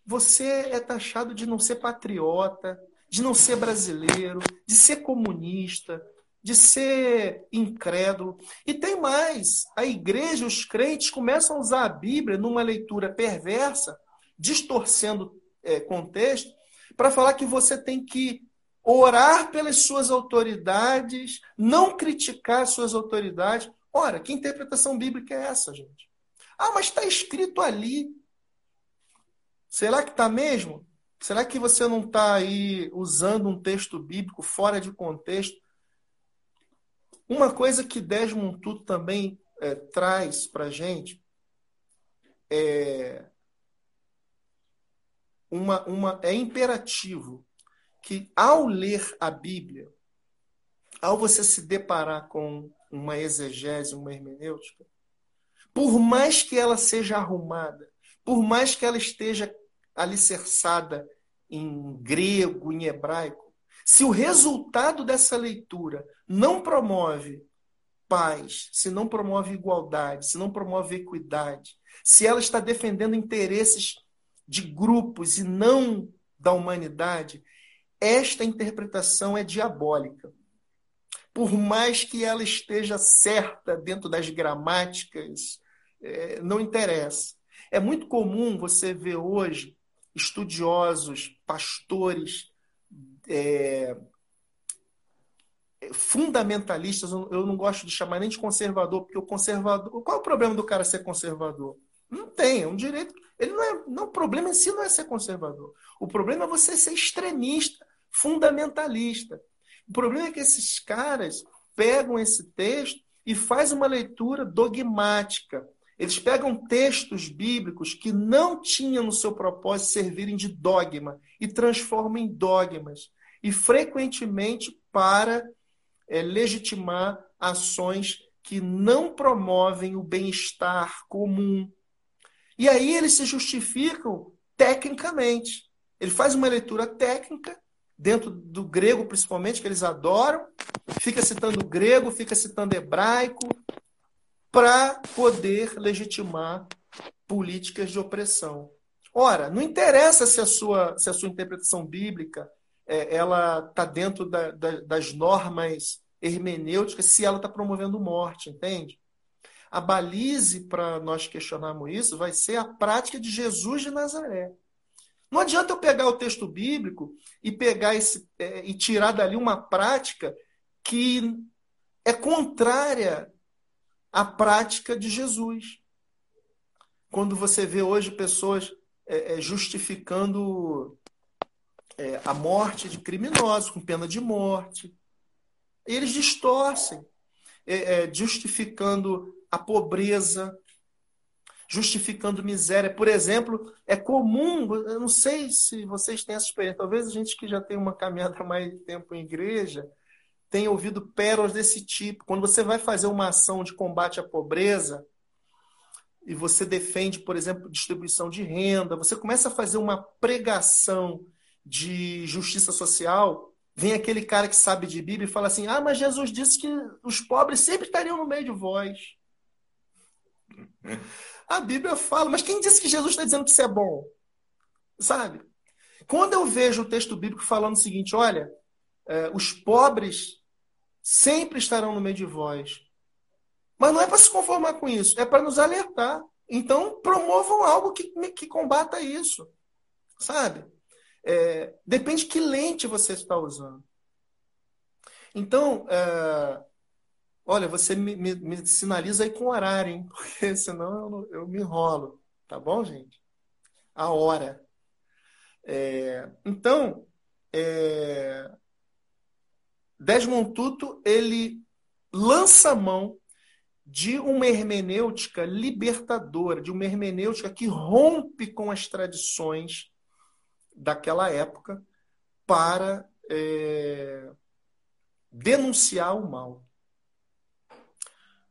você é taxado de não ser patriota, de não ser brasileiro, de ser comunista, de ser incrédulo. E tem mais: a igreja, os crentes começam a usar a Bíblia numa leitura perversa, distorcendo é, contexto, para falar que você tem que orar pelas suas autoridades, não criticar as suas autoridades. Ora, que interpretação bíblica é essa, gente? Ah, mas está escrito ali. Será que está mesmo? Será que você não está aí usando um texto bíblico fora de contexto? Uma coisa que Desmond Tutu também é, traz para gente é uma, uma é imperativo que ao ler a Bíblia, ao você se deparar com uma exegese, uma hermenêutica, por mais que ela seja arrumada, por mais que ela esteja alicerçada em grego, em hebraico, se o resultado dessa leitura não promove paz, se não promove igualdade, se não promove equidade, se ela está defendendo interesses de grupos e não da humanidade, esta interpretação é diabólica. Por mais que ela esteja certa dentro das gramáticas, é, não interessa. É muito comum você ver hoje estudiosos, pastores, é, fundamentalistas, eu não gosto de chamar nem de conservador, porque o conservador. Qual é o problema do cara ser conservador? Não tem, é um direito. Ele não é. Não, o problema em si não é ser conservador. O problema é você ser extremista, fundamentalista. O problema é que esses caras pegam esse texto e faz uma leitura dogmática. Eles pegam textos bíblicos que não tinham no seu propósito servirem de dogma e transformam em dogmas. E frequentemente para é, legitimar ações que não promovem o bem-estar comum. E aí eles se justificam tecnicamente. Ele faz uma leitura técnica, dentro do grego principalmente, que eles adoram, fica citando grego, fica citando hebraico, para poder legitimar políticas de opressão. Ora, não interessa se a sua, se a sua interpretação bíblica é, ela está dentro da, da, das normas hermenêuticas, se ela está promovendo morte, entende? A balize para nós questionarmos isso vai ser a prática de Jesus de Nazaré. Não adianta eu pegar o texto bíblico e pegar esse é, e tirar dali uma prática que é contrária à prática de Jesus. Quando você vê hoje pessoas é, é, justificando é, a morte de criminosos com pena de morte, eles distorcem, é, é, justificando a pobreza, justificando miséria. Por exemplo, é comum, eu não sei se vocês têm essa experiência, talvez a gente que já tem uma caminhada mais tempo em igreja tenha ouvido pérolas desse tipo. Quando você vai fazer uma ação de combate à pobreza e você defende, por exemplo, distribuição de renda, você começa a fazer uma pregação de justiça social, vem aquele cara que sabe de Bíblia e fala assim: Ah, mas Jesus disse que os pobres sempre estariam no meio de vós. A Bíblia fala, mas quem disse que Jesus está dizendo que isso é bom? Sabe? Quando eu vejo o texto bíblico falando o seguinte: olha, é, os pobres sempre estarão no meio de vós. Mas não é para se conformar com isso, é para nos alertar. Então, promovam algo que, que combata isso. Sabe? É, depende que lente você está usando. Então, é, olha, você me, me, me, sinaliza aí com horário, hein? Porque senão eu, eu me enrolo. Tá bom, gente? A hora. É, então, é, Desmond Tutu, ele lança mão de uma hermenêutica libertadora, de uma hermenêutica que rompe com as tradições daquela época para é, denunciar o mal.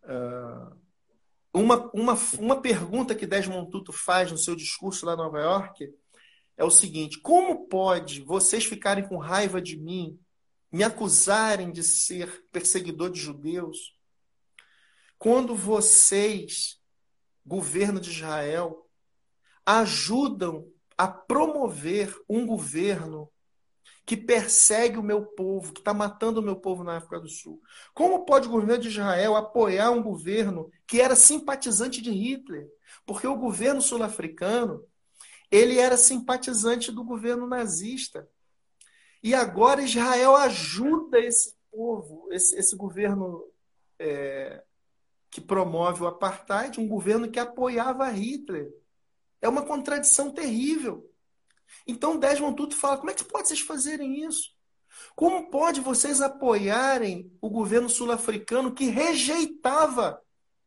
Uh, uma, uma, uma pergunta que Desmond Tutu faz no seu discurso lá em Nova York é o seguinte: como pode vocês ficarem com raiva de mim, me acusarem de ser perseguidor de judeus, quando vocês, governo de Israel, ajudam a promover um governo que persegue o meu povo, que está matando o meu povo na África do Sul. Como pode o governo de Israel apoiar um governo que era simpatizante de Hitler? Porque o governo sul-africano ele era simpatizante do governo nazista. E agora Israel ajuda esse povo, esse, esse governo é, que promove o apartheid, um governo que apoiava Hitler. É uma contradição terrível. Então Desmond Tutu fala: como é que pode vocês fazerem isso? Como pode vocês apoiarem o governo sul-africano que rejeitava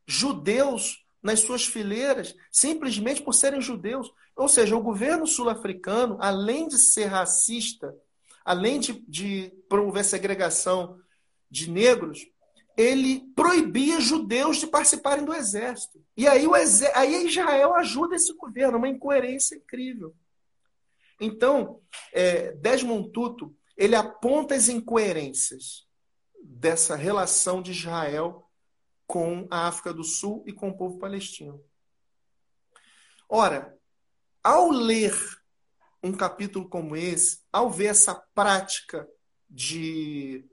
judeus nas suas fileiras simplesmente por serem judeus? Ou seja, o governo sul-africano, além de ser racista, além de, de promover segregação de negros, ele proibia judeus de participarem do exército. E aí, o exército, aí Israel ajuda esse governo, uma incoerência incrível. Então, é, Desmond Tutu, ele aponta as incoerências dessa relação de Israel com a África do Sul e com o povo palestino. Ora, ao ler um capítulo como esse, ao ver essa prática de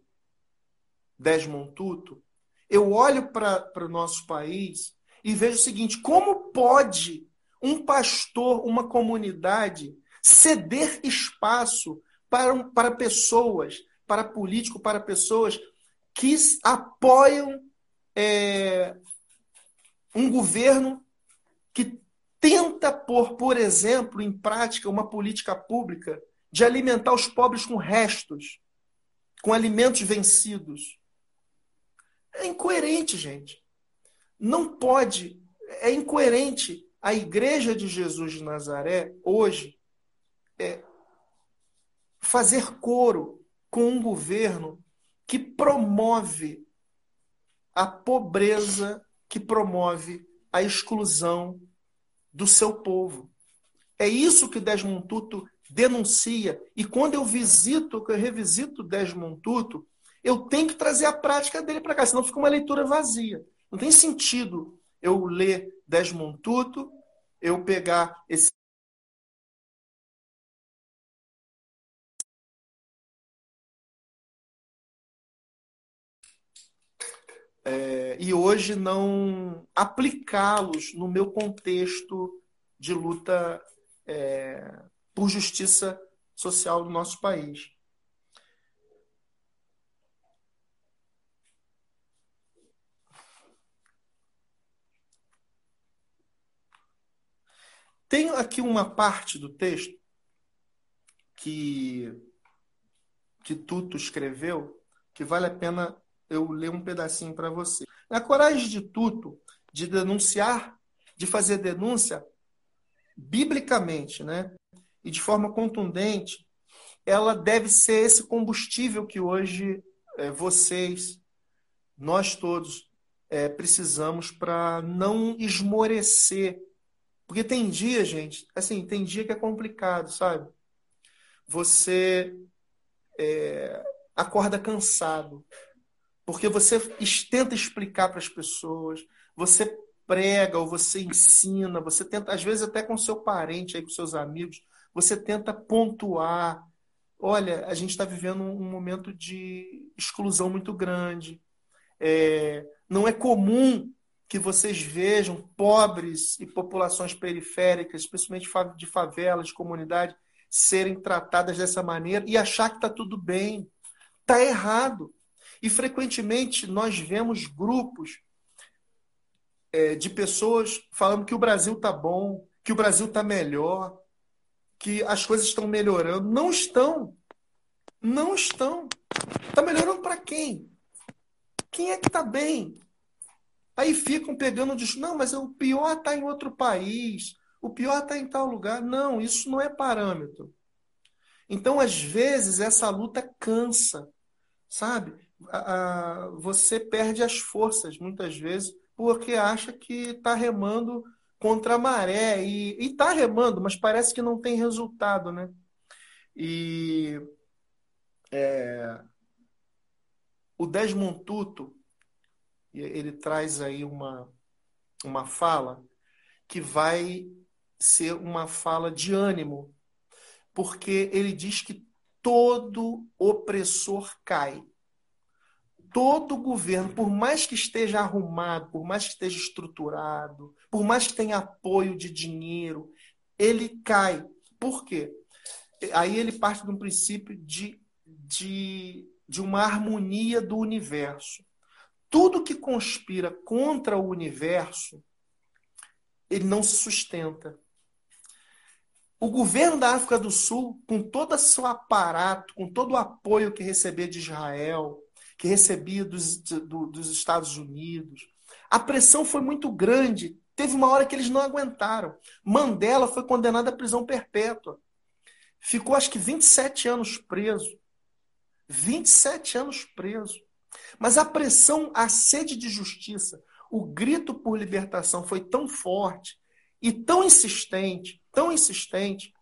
Desmond Tutu, eu olho para o nosso país e vejo o seguinte: como pode um pastor, uma comunidade, ceder espaço para, para pessoas, para políticos, para pessoas que apoiam é, um governo que tenta pôr, por exemplo, em prática uma política pública de alimentar os pobres com restos, com alimentos vencidos. É incoerente, gente. Não pode, é incoerente a Igreja de Jesus de Nazaré, hoje, é, fazer coro com um governo que promove a pobreza, que promove a exclusão do seu povo. É isso que Desmond Tutu denuncia. E quando eu visito, eu revisito Desmond Tutu, eu tenho que trazer a prática dele para cá, senão fica uma leitura vazia. Não tem sentido eu ler Desmond Tutu, eu pegar esse é, e hoje não aplicá-los no meu contexto de luta é, por justiça social do nosso país. Tem aqui uma parte do texto que, que Tuto escreveu que vale a pena eu ler um pedacinho para você. A coragem de Tuto de denunciar, de fazer denúncia biblicamente, né? E de forma contundente, ela deve ser esse combustível que hoje é, vocês, nós todos, é, precisamos para não esmorecer porque tem dia, gente, assim, tem dia que é complicado, sabe? Você é, acorda cansado, porque você tenta explicar para as pessoas, você prega ou você ensina, você tenta, às vezes até com seu parente, aí, com seus amigos, você tenta pontuar. Olha, a gente está vivendo um momento de exclusão muito grande. É, não é comum que vocês vejam pobres e populações periféricas, especialmente de favelas, de comunidade, serem tratadas dessa maneira e achar que está tudo bem. Está errado. E frequentemente nós vemos grupos é, de pessoas falando que o Brasil está bom, que o Brasil está melhor, que as coisas estão melhorando. Não estão. Não estão. Está melhorando para quem? Quem é que está bem? Aí ficam pegando, diz, não, mas o pior está em outro país, o pior está em tal lugar. Não, isso não é parâmetro. Então, às vezes, essa luta cansa, sabe? Você perde as forças, muitas vezes, porque acha que está remando contra a maré. E está remando, mas parece que não tem resultado, né? E é, o Desmond Tutu, ele traz aí uma, uma fala que vai ser uma fala de ânimo, porque ele diz que todo opressor cai. Todo governo, por mais que esteja arrumado, por mais que esteja estruturado, por mais que tenha apoio de dinheiro, ele cai. Por quê? Aí ele parte de um princípio de, de, de uma harmonia do universo tudo que conspira contra o universo, ele não se sustenta. O governo da África do Sul, com todo o seu aparato, com todo o apoio que recebia de Israel, que recebia dos, do, dos Estados Unidos, a pressão foi muito grande. Teve uma hora que eles não aguentaram. Mandela foi condenado à prisão perpétua. Ficou, acho que, 27 anos preso. 27 anos preso. Mas a pressão, a sede de justiça, o grito por libertação foi tão forte e tão insistente, tão insistente,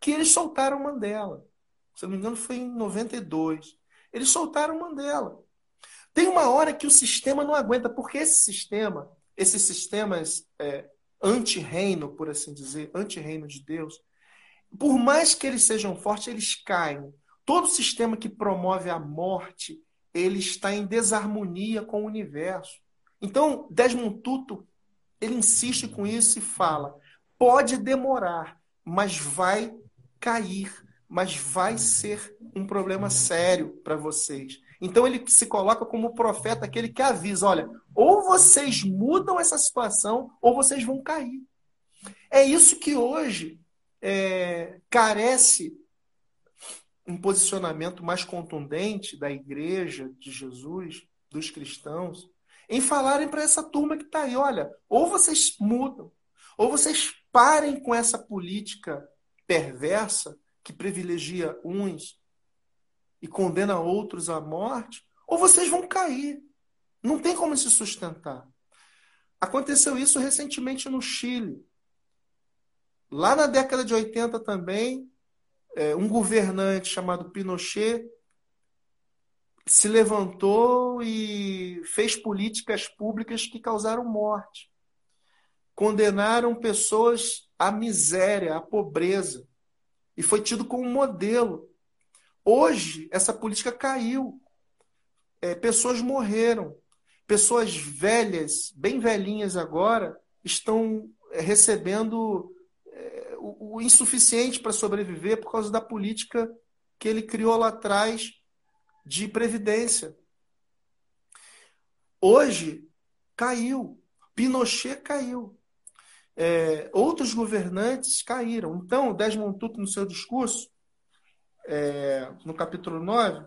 que eles soltaram Mandela. Se eu não me engano, foi em 92. Eles soltaram Mandela. Tem uma hora que o sistema não aguenta, porque esse sistema, esses sistemas é, anti-reino, por assim dizer, anti-reino de Deus, por mais que eles sejam fortes, eles caem. Todo sistema que promove a morte ele está em desarmonia com o universo. Então, Desmond Tutu, ele insiste com isso e fala: pode demorar, mas vai cair, mas vai ser um problema sério para vocês. Então ele se coloca como profeta, aquele que avisa: olha, ou vocês mudam essa situação, ou vocês vão cair. É isso que hoje é, carece um posicionamento mais contundente da igreja de Jesus, dos cristãos, em falarem para essa turma que está aí: olha, ou vocês mudam, ou vocês parem com essa política perversa que privilegia uns e condena outros à morte, ou vocês vão cair. Não tem como se sustentar. Aconteceu isso recentemente no Chile. Lá na década de 80 também, é, um governante chamado Pinochet se levantou e fez políticas públicas que causaram morte. Condenaram pessoas à miséria, à pobreza. E foi tido como modelo. Hoje, essa política caiu. É, pessoas morreram. Pessoas velhas, bem velhinhas agora, estão é, recebendo o, o insuficiente para sobreviver por causa da política que ele criou lá atrás de previdência. Hoje caiu. Pinochet caiu. É, outros governantes caíram. Então, Desmond Tutu, no seu discurso, é, no capítulo 9,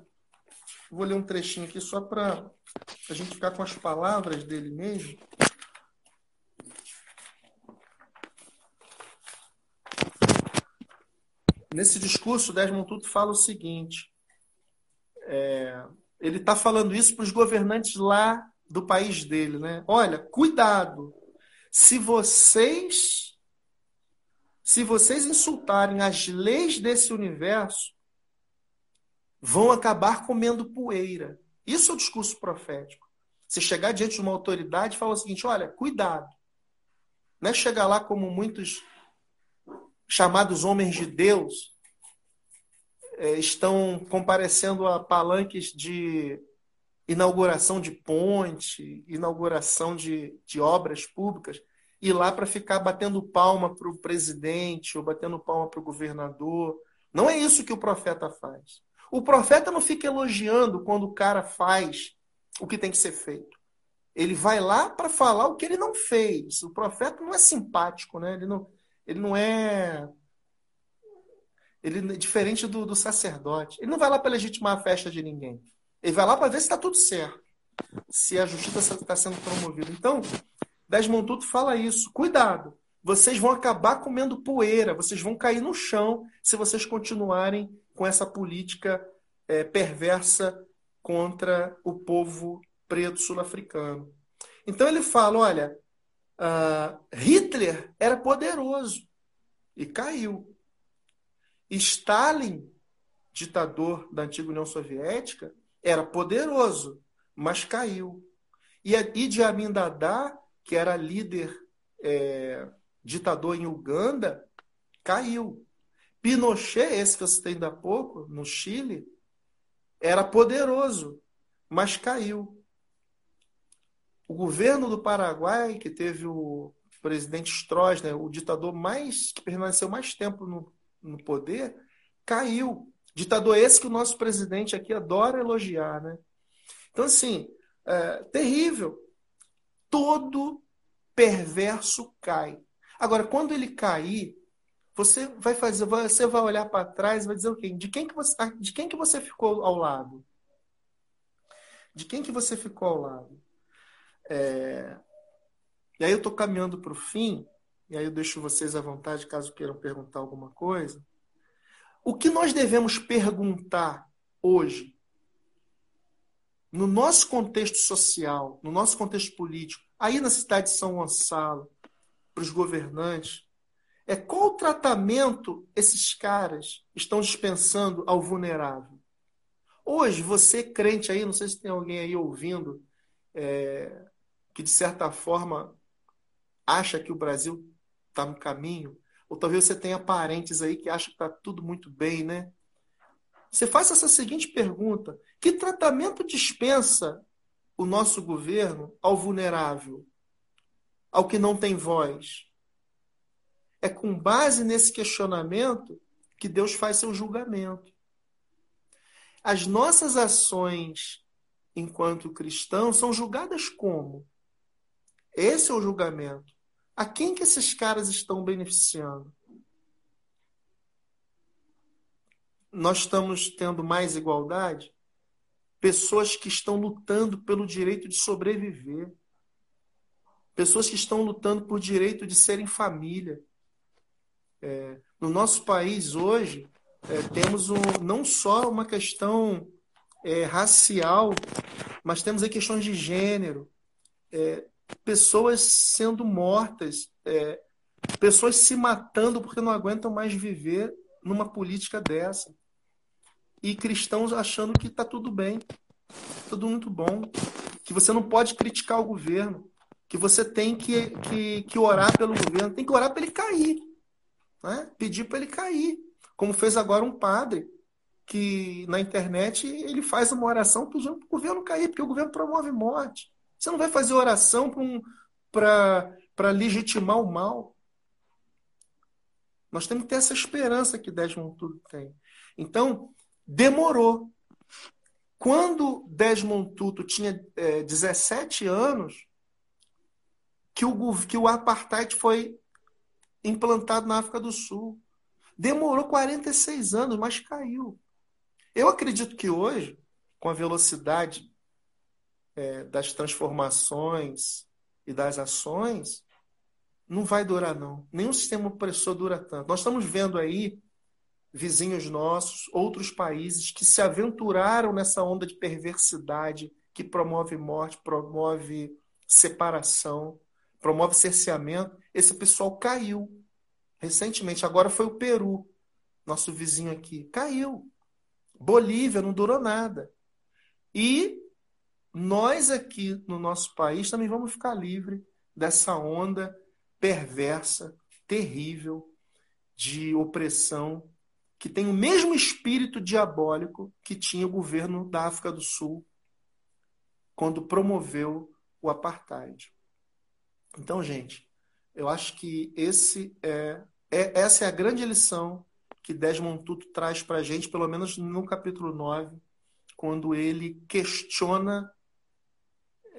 vou ler um trechinho aqui só para a gente ficar com as palavras dele mesmo. Nesse discurso, Desmond Tutu fala o seguinte: é, ele está falando isso para os governantes lá do país dele, né? Olha, cuidado, se vocês se vocês insultarem as leis desse universo, vão acabar comendo poeira. Isso é o discurso profético. Você chegar diante de uma autoridade e falar o seguinte: olha, cuidado. Não é chegar lá como muitos chamados homens de Deus é, estão comparecendo a palanques de inauguração de ponte, inauguração de, de obras públicas, ir lá para ficar batendo palma para o presidente ou batendo palma para o governador. Não é isso que o profeta faz. O profeta não fica elogiando quando o cara faz o que tem que ser feito. Ele vai lá para falar o que ele não fez. O profeta não é simpático, né? Ele não, ele não é. Ele é diferente do, do sacerdote. Ele não vai lá para legitimar a festa de ninguém. Ele vai lá para ver se está tudo certo. Se a justiça está sendo promovida. Então, Desmond Tutu fala isso. Cuidado. Vocês vão acabar comendo poeira. Vocês vão cair no chão se vocês continuarem com essa política é, perversa contra o povo preto sul-africano. Então ele fala: olha, uh, Hitler era poderoso e caiu. Stalin, ditador da antiga União Soviética, era poderoso, mas caiu. E Idi Amin Dada, que era líder é, ditador em Uganda, caiu. Pinochet, esse que eu citei ainda há pouco, no Chile, era poderoso, mas caiu. O governo do Paraguai, que teve o presidente Stroessner, o ditador mais que permaneceu mais tempo no, no poder, caiu. Ditador esse que o nosso presidente aqui adora elogiar, né? Então, assim, é, terrível. Todo perverso cai. Agora, quando ele cair, você vai fazer, você vai olhar para trás e vai dizer o quê? De quem que você, de quem que você ficou ao lado? De quem que você ficou ao lado? É... E aí eu estou caminhando para o fim, e aí eu deixo vocês à vontade caso queiram perguntar alguma coisa. O que nós devemos perguntar hoje, no nosso contexto social, no nosso contexto político, aí na cidade de São Gonçalo, para os governantes, é qual tratamento esses caras estão dispensando ao vulnerável. Hoje, você crente aí, não sei se tem alguém aí ouvindo, é, que de certa forma acha que o Brasil está no caminho, ou talvez você tenha parentes aí que acham que está tudo muito bem, né? Você faz essa seguinte pergunta: que tratamento dispensa o nosso governo ao vulnerável, ao que não tem voz? É com base nesse questionamento que Deus faz seu julgamento. As nossas ações enquanto cristãos são julgadas como? Esse é o julgamento. A quem que esses caras estão beneficiando? Nós estamos tendo mais igualdade? Pessoas que estão lutando pelo direito de sobreviver. Pessoas que estão lutando por direito de serem família. É, no nosso país hoje, é, temos um, não só uma questão é, racial, mas temos aí questões de gênero, é, pessoas sendo mortas, é, pessoas se matando porque não aguentam mais viver numa política dessa. E cristãos achando que está tudo bem, tudo muito bom, que você não pode criticar o governo, que você tem que, que, que orar pelo governo, tem que orar para ele cair né? pedir para ele cair, como fez agora um padre que na internet ele faz uma oração para o governo cair, porque o governo promove morte. Você não vai fazer oração para um, legitimar o mal. Nós temos que ter essa esperança que Desmond Tutu tem. Então, demorou. Quando Desmond Tutu tinha é, 17 anos, que o, que o apartheid foi implantado na África do Sul. Demorou 46 anos, mas caiu. Eu acredito que hoje, com a velocidade é, das transformações e das ações, não vai durar, não. Nenhum sistema opressor dura tanto. Nós estamos vendo aí vizinhos nossos, outros países que se aventuraram nessa onda de perversidade que promove morte, promove separação, promove cerceamento. Esse pessoal caiu recentemente. Agora foi o Peru, nosso vizinho aqui. Caiu. Bolívia não durou nada. E nós aqui no nosso país também vamos ficar livre dessa onda perversa, terrível de opressão que tem o mesmo espírito diabólico que tinha o governo da África do Sul quando promoveu o apartheid. Então, gente, eu acho que esse é, é essa é a grande lição que Desmond Tutu traz para a gente, pelo menos no capítulo 9, quando ele questiona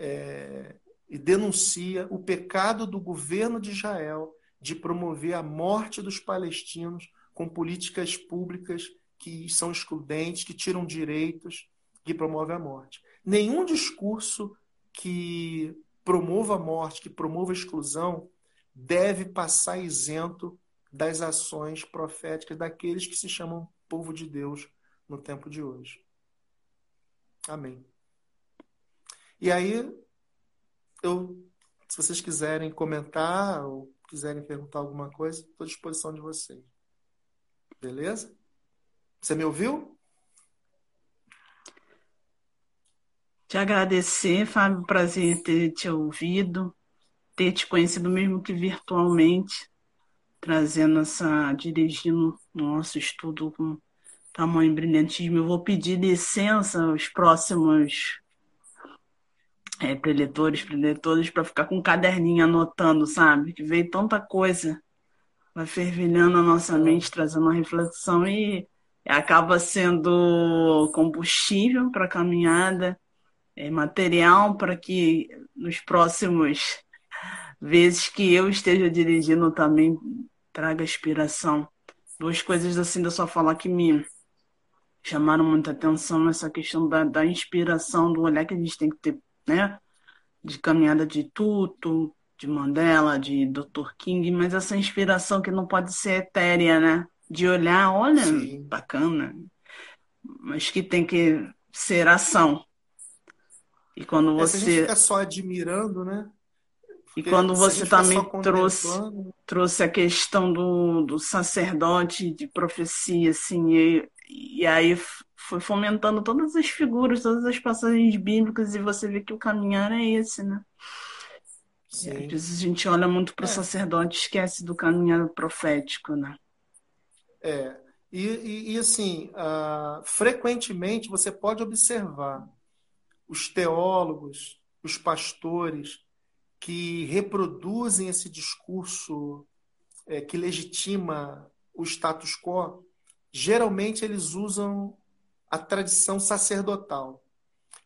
é, e denuncia o pecado do governo de Israel de promover a morte dos palestinos com políticas públicas que são excludentes, que tiram direitos, que promovem a morte. Nenhum discurso que promova a morte, que promova a exclusão, deve passar isento das ações proféticas daqueles que se chamam povo de Deus no tempo de hoje. Amém. E aí, eu, se vocês quiserem comentar ou quiserem perguntar alguma coisa, estou à disposição de vocês. Beleza? Você me ouviu? Te agradecer, Fábio, prazer ter te ouvido, ter te conhecido mesmo que virtualmente, trazendo essa, dirigindo nosso estudo com tamanho brilhantismo. Eu vou pedir licença aos próximos é, preletores, preletores, para ficar com um caderninho anotando, sabe? Que veio tanta coisa, vai fervilhando a nossa mente, trazendo uma reflexão e acaba sendo combustível para a caminhada, é, material para que nos próximos vezes que eu esteja dirigindo também traga inspiração. Duas coisas assim da sua fala que me chamaram muita atenção essa questão da, da inspiração, do olhar que a gente tem que ter né? De caminhada de Tuto, de Mandela, de Dr. King, mas essa inspiração que não pode ser etérea, né? De olhar, olha, Sim. bacana, mas que tem que ser ação. E quando você. É, se a gente fica só admirando, né? E quando você também trouxe, trouxe a questão do, do sacerdote de profecia, assim, e, e aí foi fomentando todas as figuras, todas as passagens bíblicas, e você vê que o caminhar é esse, né? Sim. às vezes a gente olha muito para o é. sacerdote e esquece do caminhar profético, né? É. E, e, e assim, uh, frequentemente você pode observar os teólogos, os pastores que reproduzem esse discurso é, que legitima o status quo, geralmente eles usam a tradição sacerdotal.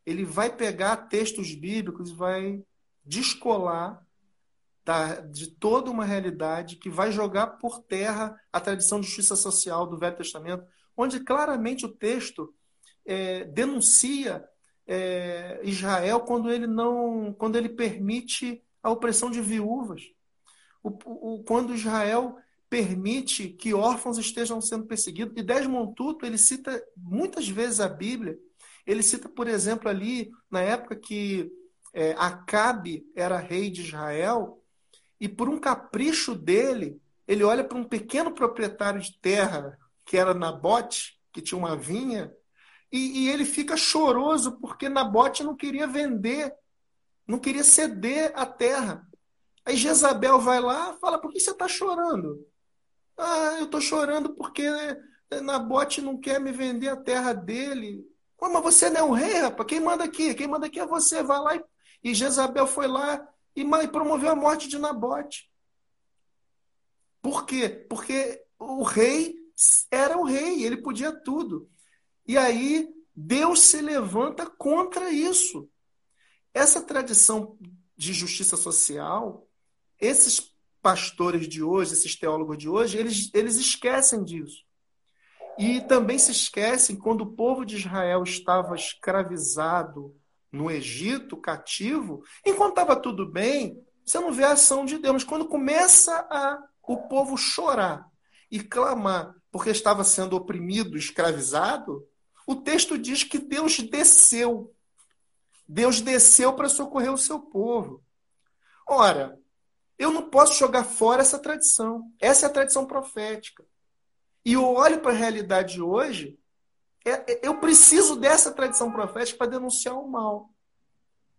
Ele vai pegar textos bíblicos e vai descolar da, de toda uma realidade que vai jogar por terra a tradição de justiça social do Velho Testamento, onde claramente o texto é, denuncia é, Israel quando ele não, quando ele permite a opressão de viúvas, o, o, quando Israel permite que órfãos estejam sendo perseguidos. E Desmond Tutu, ele cita muitas vezes a Bíblia. Ele cita, por exemplo, ali, na época que é, Acabe era rei de Israel, e por um capricho dele, ele olha para um pequeno proprietário de terra, que era Nabote, que tinha uma vinha, e, e ele fica choroso porque Nabote não queria vender, não queria ceder a terra. Aí Jezabel vai lá fala: Por que você está chorando? Ah, eu estou chorando porque Nabote não quer me vender a terra dele. Mas você não é o rei, rapaz. Quem manda aqui? Quem manda aqui é você. Vai lá e, e Jezabel foi lá e, e promoveu a morte de Nabote. Por quê? Porque o rei era o rei, ele podia tudo. E aí Deus se levanta contra isso. Essa tradição de justiça social, esses pastores de hoje, esses teólogos de hoje, eles, eles esquecem disso. E também se esquecem quando o povo de Israel estava escravizado no Egito, cativo, enquanto estava tudo bem, você não vê a ação de Deus. Mas quando começa a, o povo chorar e clamar porque estava sendo oprimido, escravizado, o texto diz que Deus desceu. Deus desceu para socorrer o seu povo. Ora, eu não posso jogar fora essa tradição. Essa é a tradição profética. E eu olho para a realidade de hoje, é, é, eu preciso dessa tradição profética para denunciar o mal.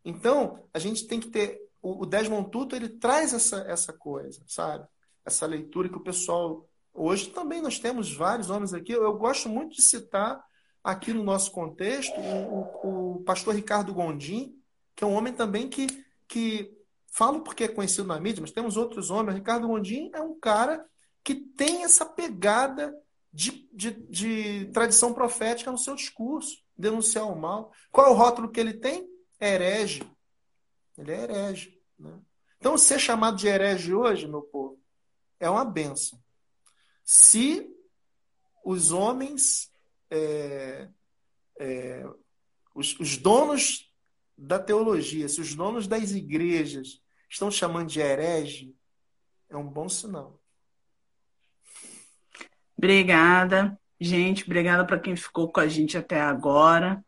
Então, a gente tem que ter. O Desmond Tutu ele traz essa, essa coisa, sabe? Essa leitura que o pessoal. Hoje também nós temos vários homens aqui. Eu, eu gosto muito de citar aqui no nosso contexto o, o, o pastor Ricardo Gondim, que é um homem também que, que falo porque é conhecido na mídia, mas temos outros homens. Ricardo Gondim é um cara que tem essa pegada de, de, de, tradição profética no seu discurso, denunciar o mal. Qual é o rótulo que ele tem? Herege. Ele é herege. Né? Então, ser chamado de herege hoje, meu povo, é uma benção. Se os homens, é, é, os, os donos da teologia, se os donos das igrejas estão chamando de herege, é um bom sinal. Obrigada, gente. Obrigada para quem ficou com a gente até agora.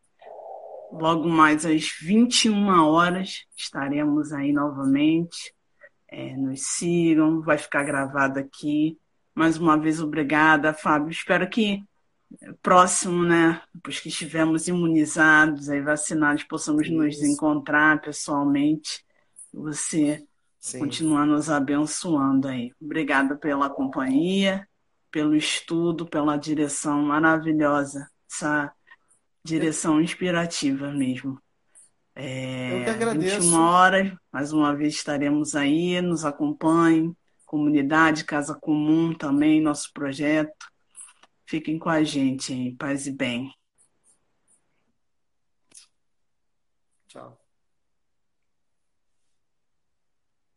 Logo mais às 21 horas estaremos aí novamente. É, nos sigam, vai ficar gravado aqui. Mais uma vez, obrigada, Fábio. Espero que próximo, né? Depois que estivermos imunizados, aí vacinados, possamos Isso. nos encontrar pessoalmente. Você Sim. continuar nos abençoando aí. Obrigada pela companhia pelo estudo, pela direção maravilhosa, essa direção inspirativa mesmo. É, Eu que agradeço. 21 horas, mais uma vez estaremos aí, nos acompanhem, comunidade, Casa Comum também, nosso projeto. Fiquem com a gente, em paz e bem. Tchau.